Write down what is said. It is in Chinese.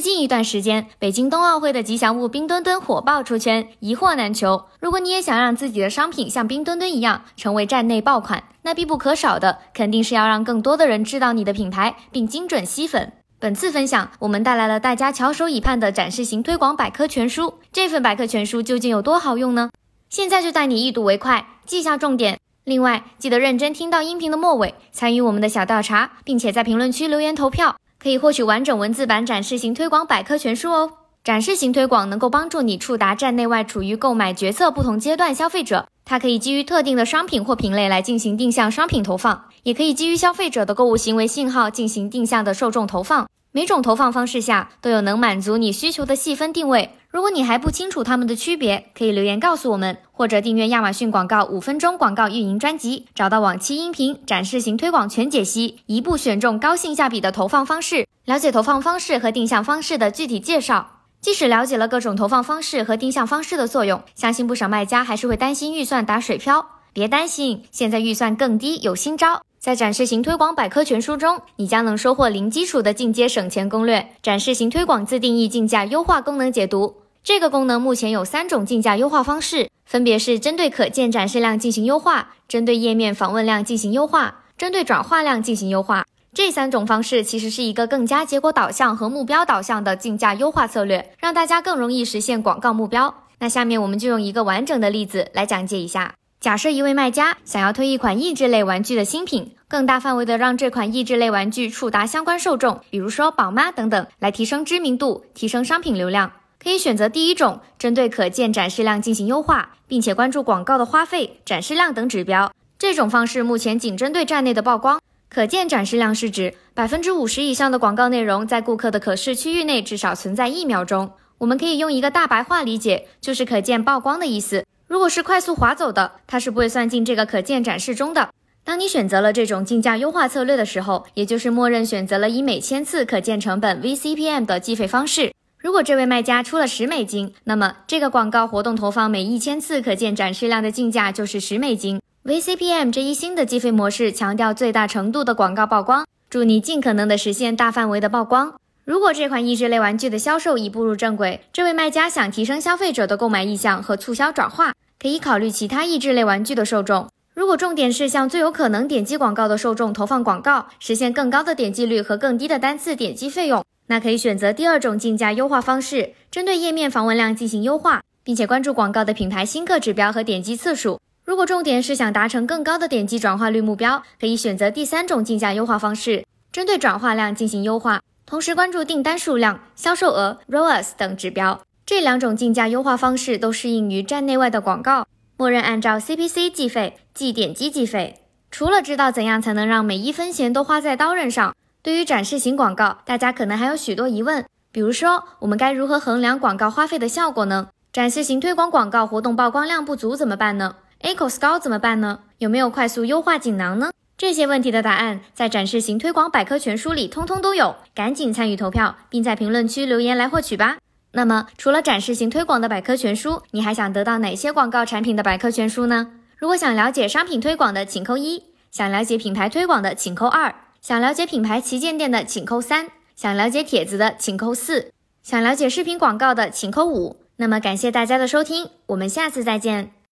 近一段时间，北京冬奥会的吉祥物冰墩墩火爆出圈，一货难求。如果你也想让自己的商品像冰墩墩一样成为站内爆款，那必不可少的肯定是要让更多的人知道你的品牌，并精准吸粉。本次分享，我们带来了大家翘首以盼的展示型推广百科全书。这份百科全书究竟有多好用呢？现在就带你一睹为快，记下重点。另外，记得认真听到音频的末尾，参与我们的小调查，并且在评论区留言投票。可以获取完整文字版展示型推广百科全书哦。展示型推广能够帮助你触达站内外处于购买决策不同阶段消费者。它可以基于特定的商品或品类来进行定向商品投放，也可以基于消费者的购物行为信号进行定向的受众投放。每种投放方式下都有能满足你需求的细分定位。如果你还不清楚它们的区别，可以留言告诉我们，或者订阅亚马逊广告五分钟广告运营专辑，找到往期音频展示型推广全解析，一步选中高性价比的投放方式，了解投放方式和定向方式的具体介绍。即使了解了各种投放方式和定向方式的作用，相信不少卖家还是会担心预算打水漂。别担心，现在预算更低，有新招。在展示型推广百科全书中，你将能收获零基础的进阶省钱攻略。展示型推广自定义竞价优化功能解读，这个功能目前有三种竞价优化方式，分别是针对可见展示量进行优化，针对页面访问量进行优化，针对转化量进行优化。这三种方式其实是一个更加结果导向和目标导向的竞价优化策略，让大家更容易实现广告目标。那下面我们就用一个完整的例子来讲解一下。假设一位卖家想要推一款益智类玩具的新品，更大范围的让这款益智类玩具触达相关受众，比如说宝妈等等，来提升知名度、提升商品流量，可以选择第一种，针对可见展示量进行优化，并且关注广告的花费、展示量等指标。这种方式目前仅针对站内的曝光。可见展示量是指百分之五十以上的广告内容在顾客的可视区域内至少存在一秒钟。我们可以用一个大白话理解，就是可见曝光的意思。如果是快速划走的，它是不会算进这个可见展示中的。当你选择了这种竞价优化策略的时候，也就是默认选择了以每千次可见成本 VCPM 的计费方式。如果这位卖家出了十美金，那么这个广告活动投放每一千次可见展示量的竞价就是十美金。VCPM 这一新的计费模式强调最大程度的广告曝光，助你尽可能的实现大范围的曝光。如果这款益智类玩具的销售已步入正轨，这位卖家想提升消费者的购买意向和促销转化，可以考虑其他益智类玩具的受众。如果重点是向最有可能点击广告的受众投放广告，实现更高的点击率和更低的单次点击费用，那可以选择第二种竞价优化方式，针对页面访问量进行优化，并且关注广告的品牌新客指标和点击次数。如果重点是想达成更高的点击转化率目标，可以选择第三种竞价优化方式，针对转化量进行优化。同时关注订单数量、销售额、ROAS 等指标，这两种竞价优化方式都适应于站内外的广告，默认按照 CPC 计费，即点击计费。除了知道怎样才能让每一分钱都花在刀刃上，对于展示型广告，大家可能还有许多疑问，比如说我们该如何衡量广告花费的效果呢？展示型推广广告活动曝光量不足怎么办呢？ACOS 高怎么办呢？有没有快速优化锦囊呢？这些问题的答案在展示型推广百科全书里通通都有，赶紧参与投票，并在评论区留言来获取吧。那么，除了展示型推广的百科全书，你还想得到哪些广告产品的百科全书呢？如果想了解商品推广的，请扣一；想了解品牌推广的，请扣二；想了解品牌旗舰店的，请扣三；想了解帖子的，请扣四；想了解视频广告的，请扣五。那么，感谢大家的收听，我们下次再见。